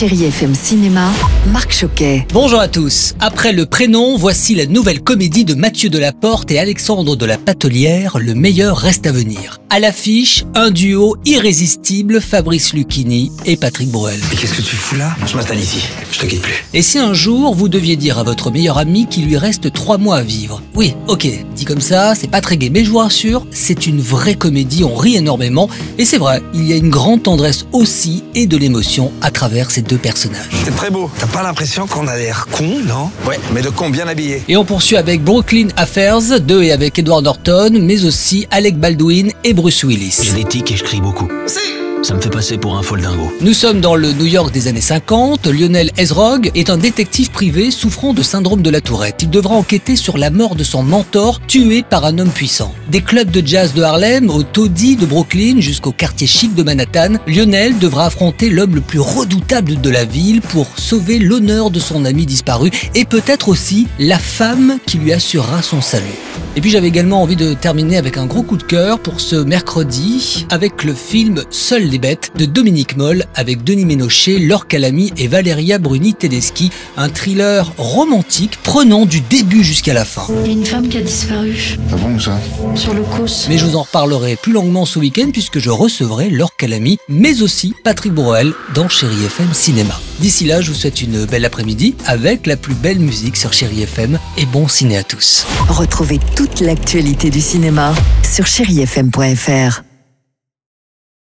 Chérie FM Cinéma, Marc Choquet. Bonjour à tous. Après le prénom, voici la nouvelle comédie de Mathieu Delaporte et Alexandre de la Patelière, Le meilleur reste à venir. À l'affiche, un duo irrésistible, Fabrice Lucchini et Patrick Bruel. Mais qu'est-ce que tu fous là? Je m'installe ici, je te quitte plus. Et si un jour vous deviez dire à votre meilleur ami qu'il lui reste trois mois à vivre? Oui, ok, dit comme ça, c'est pas très gai, mais je vous rassure, c'est une vraie comédie, on rit énormément, et c'est vrai, il y a une grande tendresse aussi et de l'émotion à travers ces deux personnages. C'est très beau. T'as pas l'impression qu'on a l'air con, non Ouais, mais de con bien habillé. Et on poursuit avec Brooklyn Affairs, 2 et avec Edward Norton, mais aussi Alec Baldwin et Bruce Willis. Tics et je crie beaucoup. Ça me fait passer pour un foldingo. Nous sommes dans le New York des années 50. Lionel Ezrog est un détective privé souffrant de syndrome de la tourette. Il devra enquêter sur la mort de son mentor, tué par un homme puissant. Des clubs de jazz de Harlem au taudis de Brooklyn jusqu'au quartier chic de Manhattan, Lionel devra affronter l'homme le plus redoutable de la ville pour sauver l'honneur de son ami disparu et peut-être aussi la femme qui lui assurera son salut. Et puis j'avais également envie de terminer avec un gros coup de cœur pour ce mercredi avec le film Seuls les bêtes de Dominique Moll avec Denis Ménochet, Laure Calamy et Valeria Bruni Tedeschi. Un thriller romantique prenant du début jusqu'à la fin. Il y a une femme qui a disparu Ah bon ça? Sur le cos. Mais je vous en reparlerai plus longuement ce week-end puisque je recevrai Laure Calamy, mais aussi Patrick Bruel dans Chéri FM Cinéma. D'ici là, je vous souhaite une belle après-midi avec la plus belle musique sur Chéri FM et bon ciné à tous. Retrouvez toute l'actualité du cinéma sur chérifm.fr.